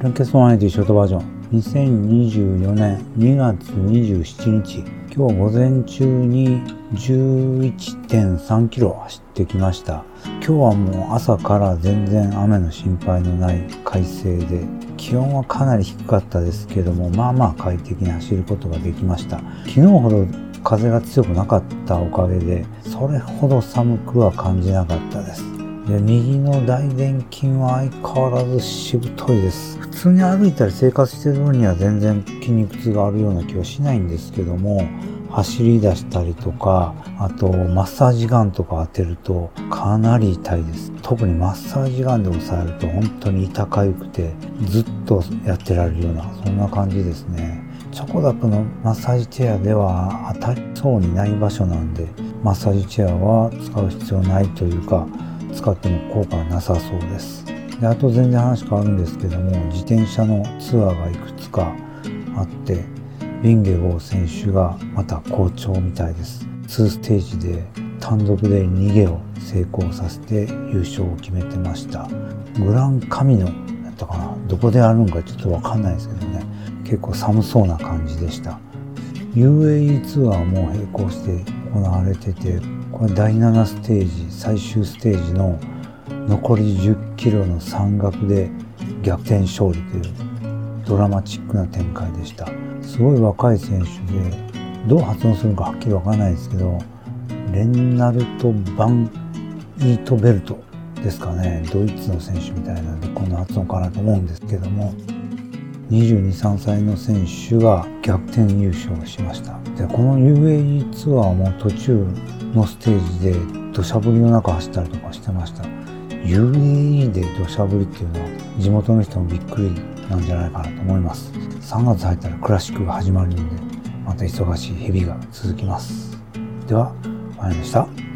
ランケストマネティショートバージョン。2024年2月27日。今日午前中に11.3キロ走ってきました。今日はもう朝から全然雨の心配のない快晴で。気温はかなり低かったですけどもまあまあ快適に走ることができました。昨日ほど風が強くなかったおかげでそれほど寒くは感じなかったです。で右の大臀筋は相変わらずしぶといです。普通に歩いたり生活してる分には全然筋肉痛があるような気はしないんですけども走り出したりとかあとマッサージガンとか当てるとかなり痛いです。特にマッサージガンで押さえると本当に痛かゆくてずっとやってられるようなそんな感じですね。チョコダックのマッサージチェアでは当たりそうにない場所なんでマッサージチェアは使う必要ないというか使っても効果はなさそうです。であと全然話変わるんですけども自転車のツアーがいくつかあってビンゲゴー選手がまた好調みたいです。2ステージで単独で逃げを成功させて優勝を決めてました。グランカミノやったかな？どこであるんかちょっとわかんないですけどね。結構寒そうな感じでした。UAE ツアーも並行して行われててこれ第7ステージ最終ステージの残り10キロの山岳で逆転勝利というドラマチックな展開でした。すごい若い選手でどう発音するかはっきりわからないですけどレンナルト・バン・イートベルトですかね。ドイツの選手みたいなんでこんな発音かなと思うんですけども。22、3歳の選手が逆転優勝しました。でこの UAE ツアーも途中のステージで土砂降りの中走ったりとかしてました。UAE で土砂降りっていうのは地元の人もびっくりなんじゃないかなと思います。3月入ったらクラシックが始まるのでまた忙しい日々が続きます。では、まいりました。